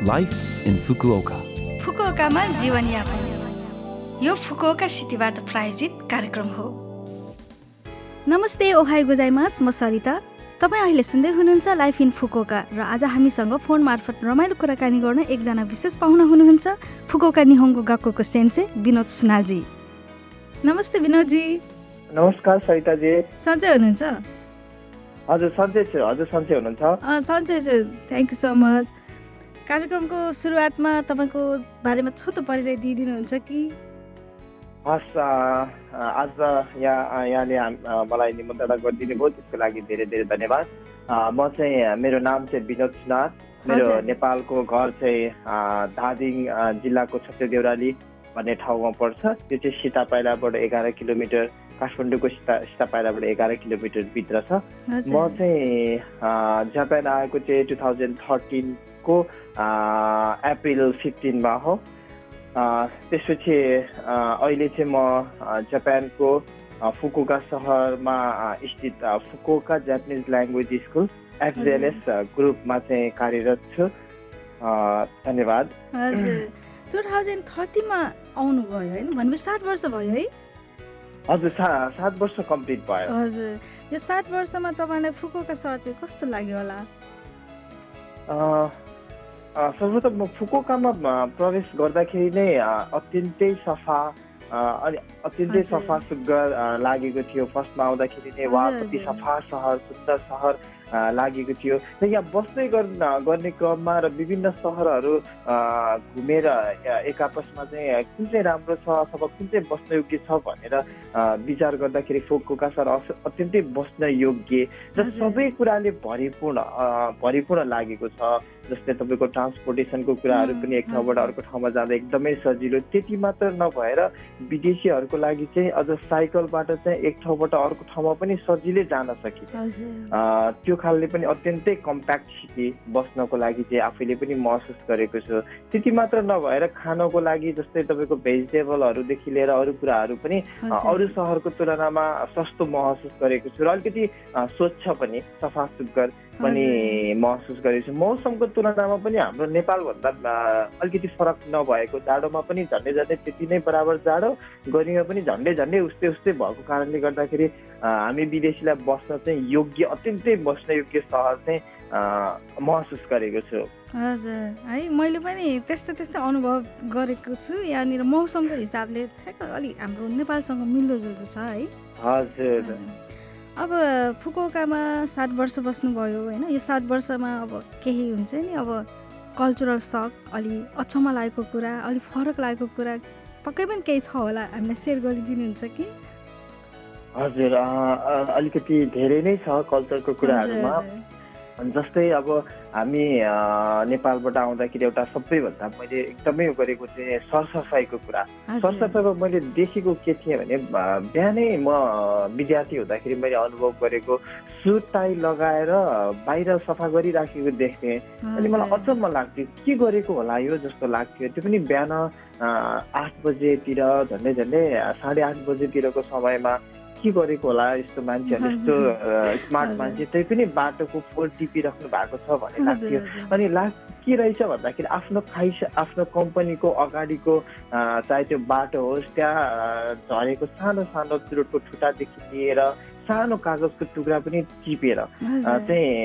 Life in Fukuoka फुकुओकामा जीवनयापन यो Fukuoka सिटीबाट प्रायोजित कार्यक्रम हो नमस्ते ओहाई गुजाइमास म सरिता तपाईँ अहिले सुन्दै हुनुहुन्छ लाइफ इन फुकोका र आज हामीसँग फोन मार्फत रमाइलो कुराकानी गर्न एकजना विशेष पाहुना हुनुहुन्छ फुकोका निहोङको गक्कोको सेन्से विनोद सुनाजी नमस्ते विनोदजी नमस्कार सरिताजी सन्चै हुनुहुन्छ हजुर सन्चै छु हजुर सन्चै हुनुहुन्छ सन्चै छु थ्याङ्क यू सो मच कार्यक्रमको सुरुवातमा तपाईँको बारेमा छोटो परिचय दिइदिनुहुन्छ कि? हस् आज यहाँ यहाँले मलाई निमन्त्रणा गरिदिनु भयो त्यसको लागि धेरै धेरै धन्यवाद। म चाहिँ मेरो नाम चाहिँ विनोद सुनार मेरो। नेपालको घर चाहिँ धादिङ जिल्लाको छत्र देउराली भन्ने ठाउँमा पर्छ। त्यो चाहिँ सीता पाइलाबाट एघार किलोमिटर काठमाडौँको सीता सीता पाइलाबाट एघार किलोमिटर भित्र छ। म चाहिँ जापान आएको चाहिँ टु थाउजन्ड थर्टिनको अप्रिल फिफ्टिनमा हो। त्यसपछि अहिले चाहिँ म जापानको फुकुका सहरमा स्थित Fukuoka Japanese language school FJLS ग्रुपमा चाहिँ कार्यरत छु। धन्यवाद। हजुर। टु थाउजन्ड थर्टीमा आउनुभयो होइन? भनेपछि सात वर्ष भयो है? हजुर सा सात वर्ष कम्प्लिट भयो। हजुर। यो सात वर्षमा तपाईँलाई फुकुका सहर चाहिँ कस्तो लाग्यो होला? सर्वप्रथम म फुकुकामा प्रवेश गर्दाखेरि नै अत्यन्तै सफा अनि अत्यन्तै। सफा सुग्घर लागेको थियो फर्स्टमा आउँदाखेरि नै वा कति। सफा सहर सुन्दर सहर लागेको थियो। र यहाँ बस्दै गर्न क्रममा र विभिन्न सहरहरू घुमेर एक आपसमा चाहिँ कुन चाहिँ राम्रो छ अथवा कुन चाहिँ बस्न योग्य छ भनेर विचार गर्दाखेरि फुकुका सहर अस- अत्यन्तै बस्न योग्य र। सबै कुराले भरिपूर्ण भरिपूर्ण लागेको छ। जस्तै तपाईँको ट्रान्सपोर्टेसनको कुराहरू पनि एक ठाउँबाट। अर्को ठाउँमा जाँदा एकदमै सजिलो। त्यति मात्र नभएर विदेशीहरूको लागि चाहिँ अझ साइकलबाट चाहिँ एक ठाउँबाट अर्को ठाउँमा पनि सजिलै जान सकिन्छ। त्यो खालले पनि अत्यन्तै कम्प्याक्ट सिटी बस्नको लागि चाहिँ आफैले पनि महसुस गरेको छु त्यति मात्र नभएर खानको लागि जस्तै तपाईँको भेजिटेबलहरूदेखि लिएर अरू कुराहरू पनि। अरू सहरको तुलनामा सस्तो महसुस गरेको छु र अलिकति स्वच्छ पनि सफा सुग्घर पनि महसुस गरेको छु मौसमको तुलनामा पनि हाम्रो नेपालभन्दा अलिकति फरक नभएको जाडोमा पनि झन्डै झन्डै त्यति नै बराबर जाडो गर्मीमा पनि झन्डै झन्डै उस्तै उस्तै भएको कारणले गर्दाखेरि हामी विदेशीलाई बस्न चाहिँ योग्य अत्यन्तै बस्न योग्य सहर चाहिँ महसुस गरेको छु। हजुर। है मैले पनि त्यस्तो त्यस्तै अनुभव गरेको छु। यहाँनिर मौसमको हिसाबले ठ्याक्क अलिक हाम्रो नेपालसँग मिल्दोजुल्दो छ है। हजुर। अब फुकुकामा सात वर्ष बस्नुभयो होइन। यो सात वर्षमा अब केही हुन्छ नि अब कल्चरल सक अलि अचम्म लागेको कुरा अलिक फरक लागेको कुरा पक्कै पनि केही छ होला हामीलाई सेयर गरिदिनुहुन्छ कि? हजुर अलिकति धेरै नै छ कल्चरको कुराहरूमा। जस्तै अब हामी नेपालबाट आउँदाखेरि एउटा सबैभन्दा मैले एकदमै गरेको चाहिँ सरसफाइको कुरा। सरसफाइमा मैले देखेको के थिएँ भने बिहानै म विद्यार्थी हुँदाखेरि मैले अनुभव गरेको सुट टाई लगाएर बाहिर सफा गरिराखेको देख्थेँ अनि मलाई। अचम्म लाग्थ्यो के गरेको होला यो जस्तो लाग्थ्यो त्यो पनि बिहान आठ बजेतिर झन्डै झन्डै साढे आठ बजेतिरको समयमा के गरेको होला यस्तो मान्छेहरूले यस्तो स्मार्ट। मान्छे त्यही पनि बाटोको फोल टिपिराख्नु भएको छ भन्ने लाग्थ्यो। अनि लाग के रहेछ भन्दाखेरि आफ्नो खाइ आफ्नो कम्पनीको अगाडिको चाहे त्यो बाटो होस् त्यहाँ झरेको सानो सानो चुरोटको ठुटादेखि लिएर सानो कागजको टुक्रा पनि टिपेर। चाहिँ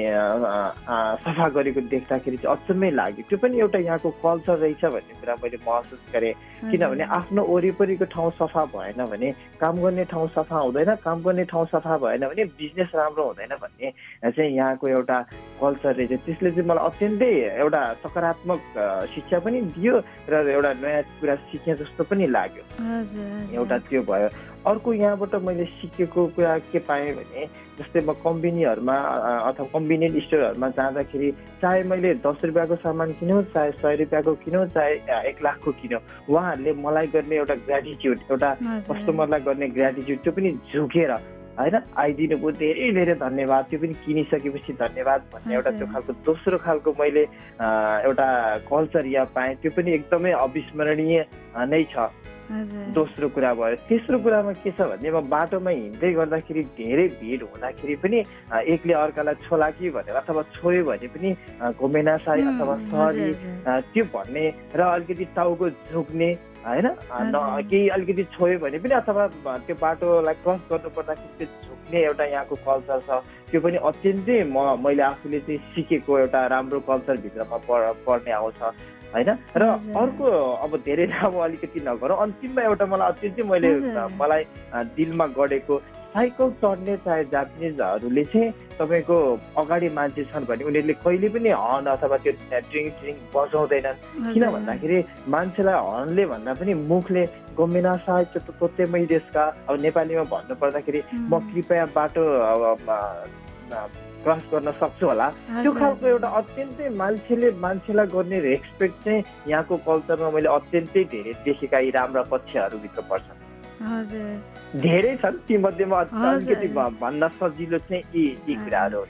सफा गरेको देख्दाखेरि चाहिँ अचम्मै लाग्यो त्यो पनि एउटा यहाँको कल्चर रहेछ भन्ने कुरा मैले महसुस गरेँ किनभने। आफ्नो वरिपरिको ठाउँ सफा भएन भने काम गर्ने ठाउँ सफा हुँदैन काम गर्ने ठाउँ सफा भएन भने बिजनेस राम्रो हुँदैन भन्ने चाहिँ यहाँको एउटा कल्चर रहेछ त्यसले चाहिँ मलाई अत्यन्तै एउटा सकारात्मक शिक्षा पनि दियो र एउटा नयाँ कुरा सिके जस्तो पनि लाग्यो। एउटा त्यो भयो अर्को यहाँबाट मैले सिकेको कुरा के पाएँ भने जस्तै म कम्पनीहरूमा अथवा कम्बिनेन्ट स्टोरहरूमा जाँदाखेरि चाहे मैले दस रुपियाँको सामान किनौँ चाहे सय रुपियाँको किनौँ चाहे एक लाखको किनौँ उहाँहरूले मलाई गर्ने एउटा ग्रेटिट्युड एउटा। कस्टमरलाई गर्ने ग्रेटिट्युड त्यो पनि झुकेर होइन आइदिनु भयो धेरै धेरै धन्यवाद त्यो पनि किनिसकेपछि धन्यवाद भन्ने एउटा। त्यो खालको दोस्रो खालको मैले एउटा कल्चर यहाँ पाएँ त्यो पनि एकदमै अविस्मरणीय नै छ दोस्रो कुरा भयो। तेस्रो कुरामा के छ भने म बाटोमा हिँड्दै गर्दाखेरि धेरै भिड हुँदाखेरि पनि एकले अर्कालाई छोला कि भनेर अथवा छोयो भने पनि अ, घुमेना साई उम्, अथवा सरी त्यो भन्ने र अलिकति टाउको झुक्ने होइन। केही अलिकति छोयो भने पनि अथवा त्यो बाटोलाई क्रस गर्नु पर्दाखेरि त्यो झुक्ने एउटा यहाँको कल्चर छ। त्यो पनि अत्यन्तै म मैले आफूले चाहिँ सिकेको एउटा राम्रो कल्चरभित्रमा प- पर्ने आउँछ होइन? र। अर्को अब धेरै लामो अलिकति नगरौँ अन्तिममा एउटा मलाई अत्यन्तै मैले मलाई दिलमा गढेको साइकल चढ्ने चाहे जापानिजहरूले चाहिँ तपाईँको अगाडि मान्छे छन् भने उनीहरूले कहिले पनि हर्न अथवा त्यो ड्रिङ्क ड्रिङ्क बजाउँदैनन् किन। भन्दाखेरि मान्छेलाई हर्नले भन्दा पनि मुखले गोमिना साय त्यो तोते मै देशका अब नेपालीमा भन्नु पर्दाखेरि म कृपया बाटो अब, क्रस गर्न सक्छु होला त्यो खालको। एउटा अत्यन्तै मान्छेले मान्छेलाई गर्ने रेस्पेक्ट चाहिँ यहाँको कल्चरमा मैले अत्यन्तै धेरै देखेका यी राम्रा पक्षहरूभित्र पर्छन् हजुर। धेरै छन् तीमध्येमा हजुर। अलिकति भन्न सजिलो चाहिँ यी यी कुराहरू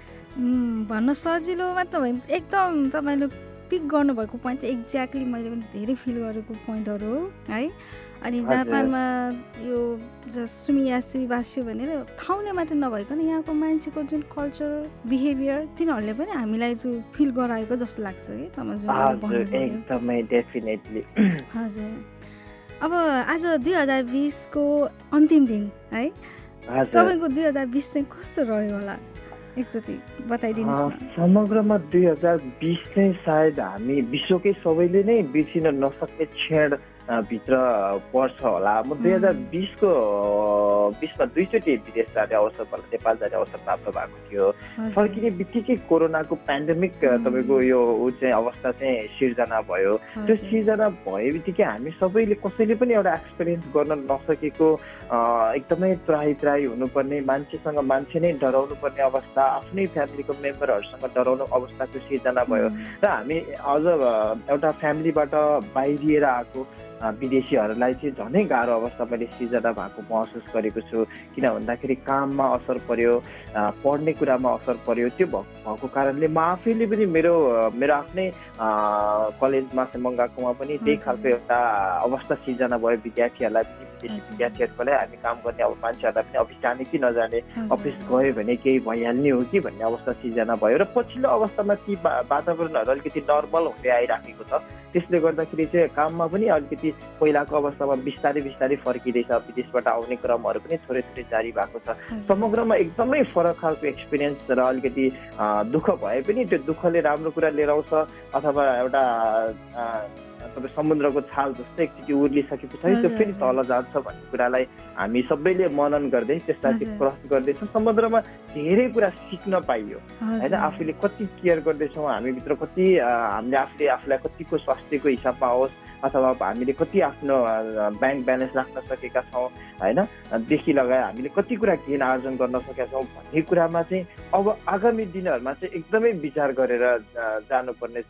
भन्न सजिलो मात्र होइन एकदम तपाईँले पिक गर्नुभएको पोइन्ट चाहिँ एक्ज्याक्टली मैले पनि धेरै फिल गरेको पोइन्टहरू हो है। अनि। जापानमा यो सुमियासी बास्यो भनेर ठाउँले मात्र नभइकन यहाँको मान्छेको जुन कल्चर बिहेभियर तिनीहरूले पनि हामीलाई त्यो फिल गराएको जस्तो लाग्छ कि हजुर। अब आज दुई हजार बिसको अन्तिम दिन है? तपाईँको दुई हजार बिस चाहिँ कस्तो रह्यो होला? एकचोटि बताइदिनुहोस् समग्रमा दुई हजार बिस चाहिँ सायद हामी विश्वकै सबैले नै बिर्सिन नसक्ने क्षण भित्र पर्छ होला। म दुई हजार बिसको बिसमा दुईचोटि विदेश जाने अवसर नेपाल जाने अवसर प्राप्त भएको थियो। फर्किने बित्तिकै कोरोनाको पेन्डेमिक तपाईँको यो ऊ चाहिँ अवस्था चाहिँ सिर्जना भयो। त्यो। सिर्जना भए बित्तिकै हामी सबैले कसैले पनि एउटा एक्सपिरियन्स गर्न नसकेको एकदमै त्राही त्राही हुनुपर्ने मान्छेसँग मान्छे नै डराउनु पर्ने अवस्था आफ्नै फ्यामिलीको मेम्बरहरूसँग डराउनु अवस्थाको सिर्जना भयो। र हामी अझ एउटा फ्यामिलीबाट बाहिरिएर आएको। विदेशीहरूलाई चाहिँ झनै गाह्रो अवस्था मैले सिर्जना भएको महसुस गरेको छु किन भन्दाखेरि काममा असर पर्यो पढ्ने कुरामा असर पर्यो त्यो भएको कारणले म आफैले पनि मेरो मेरो आफ्नै कलेजमा मङ्गाकोमा पनि त्यही। खालको एउटा अवस्था सिर्जना भयो विद्यार्थीहरूलाई पनि विदेशी हजुर। विद्यार्थीहरूको लागि हामी काम गर्ने अब मान्छेहरूलाई पनि अफिस जाने कि नजाने। अफिस गयो भने केही भइहाल्ने हो कि भन्ने अवस्था सिर्जना भयो र पछिल्लो अवस्थामा ती वातावरणहरू अलिकति नर्मल हुँदै आइराखेको छ त्यसले गर्दाखेरि चाहिँ काममा पनि अलिकति पहिलाको अवस्थामा बिस्तारै बिस्तारै फर्किँदैछ विदेशबाट आउने क्रमहरू पनि थोरै थोरै जारी भएको छ। समग्रमा एकदमै फरक खालको एक्सपिरियन्स र अलिकति दुःख भए पनि त्यो दुःखले राम्रो कुरा लिएर आउँछ अथवा एउटा तपाईँ समुद्रको छाल जस्तै एकचोटि उर्लिसके पछाडि त्यो फेरि। तल जान्छ भन्ने कुरालाई हामी सबैले मनन गर्दै त्यसलाई। क्रस गर्दैछौँ समुद्रमा धेरै कुरा सिक्न पाइयो होइन। आफूले कति केयर गर्दैछौँ हामीभित्र कति हामीले आफूले आफूलाई कतिको स्वास्थ्यको हिसाबमा होस् अथवा हामीले कति आफ्नो ब्याङ्क ब्यालेन्स राख्न सकेका छौँ होइन? देखि लगाएर हामीले कति कुरा ज्ञान आर्जन गर्न सकेका छौँ भन्ने कुरामा चाहिँ अब आगामी दिनहरूमा चाहिँ एकदमै विचार गरेर जानुपर्ने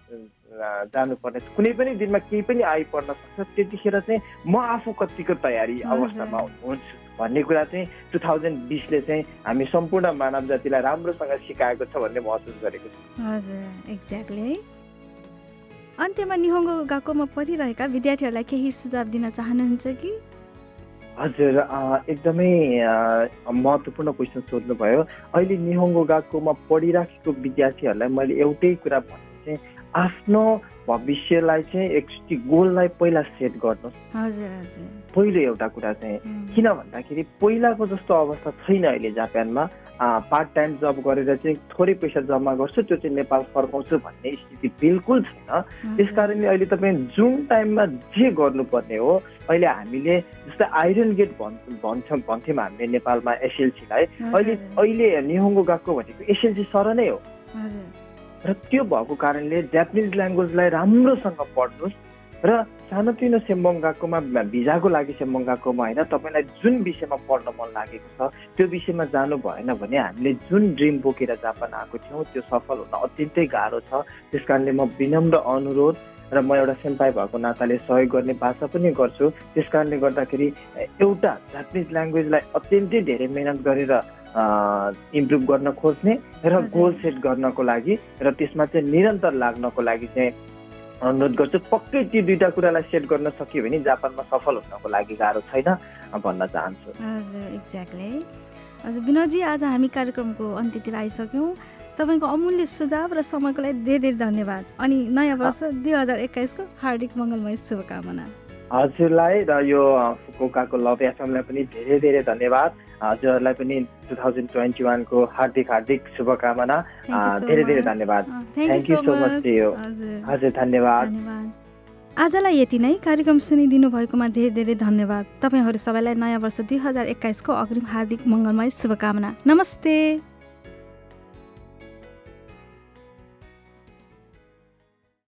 जानुपर्ने कुनै पनि दिनमा केही पनि आइपर्न सक्छ। त्यतिखेर चाहिँ म आफू कतिको तयारी। अवस्थामा हुन्छु भन्ने कुरा चाहिँ टु थाउजन्ड बिसले चाहिँ हामी सम्पूर्ण मानव जातिलाई राम्रोसँग सिकाएको छ भन्ने महसुस गरेको छु। हजुर एक्ज्याक्टली। अन्त्यमा निहोङ्गो गएकोमा पढिरहेका विद्यार्थीहरूलाई केही सुझाव दिन चाहनुहुन्छ कि? हजुर एकदमै महत्त्वपूर्ण क्वेसन सोध्नुभयो। अहिले निहोङ्गो गएकोमा पढिराखेको विद्यार्थीहरूलाई मैले एउटै कुरा भन्नु चाहिँ आफ्नो भविष्यलाई चाहिँ एकचोटि गोललाई पहिला सेट गर्नुहोस्। हजुर हजुर। पहिलो एउटा कुरा चाहिँ किन भन्दाखेरि पहिलाको जस्तो अवस्था छैन अहिले जापानमा। पार्ट टाइम जब गरेर चाहिँ थोरै पैसा जम्मा गर्छु त्यो चाहिँ नेपाल फर्काउँछु भन्ने स्थिति बिल्कुल छैन। त्यस कारणले अहिले तपाईँ जुन टाइममा जे गर्नुपर्ने हो अहिले हामीले जस्तै आइरन गेट भन् भन्छौँ भन्थ्यौँ हामीले नेपालमा एसएलसीलाई अहिले। अहिले निहोङ्गो गएको भनेको एसएलसी सर नै हो। र त्यो भएको कारणले जापानिज ल्याङ्ग्वेजलाई राम्रोसँग पढ्नुहोस्। र सानोतिनो सेम्बोङ गएकोमा भिजाको लागि सेम्बोङ गएकोमा होइन तपाईँलाई जुन विषयमा पढ्न मन लागेको छ त्यो विषयमा जानु भएन भने हामीले जुन ड्रिम बोकेर जापान आएको थियौँ त्यो सफल हुन अत्यन्तै गाह्रो छ त्यस कारणले म विनम्र अनुरोध र म एउटा सेम्पाई भएको नाताले सहयोग गर्ने भाषा पनि गर्छु त्यस कारणले गर्दाखेरि एउटा जापानिज ल्याङ्ग्वेजलाई अत्यन्तै धेरै मेहनत गरेर इम्प्रुभ गर्न खोज्ने र। गोल सेट गर्नको लागि र त्यसमा चाहिँ निरन्तर लाग्नको लागि चाहिँ अनुरोध गर्छु पक्कै ती दुईटा कुरालाई सेट गर्न सक्यो भने जापानमा सफल हुनको लागि गाह्रो छैन भन्न चाहन्छु। हजुर एक्ज्याक्टली हजुर विनोदजी आज हामी कार्यक्रमको अन्त्यतिर आइसक्यौँ। तपाईँको अमूल्य सुझाव र समयको लागि धेरै धेरै धन्यवाद। अनि नयाँ वर्ष दुई हजार एक्काइसको हार्दिक मङ्गलमय शुभकामना। हजुरलाई र यो फुकुकाको लभ एफएमलाई पनि धेरै धेरै धन्यवाद। हजुरहरूलाई पनि टु थाउजन्ड ट्वेन्टी वानको हार्दिक हार्दिक शुभकामना। धेरै धेरै धन्यवाद। थ्याङ्क यू सो मच हजुर। धन्यवाद। आजलाई यति नै। कार्यक्रम सुनिदिनु भएकोमा धेरै धेरै धन्यवाद। तपाईँहरू सबैलाई नयाँ वर्ष दुई हजार एक्काइसको अग्रिम हार्दिक मङ्गलमय शुभकामना। नमस्ते।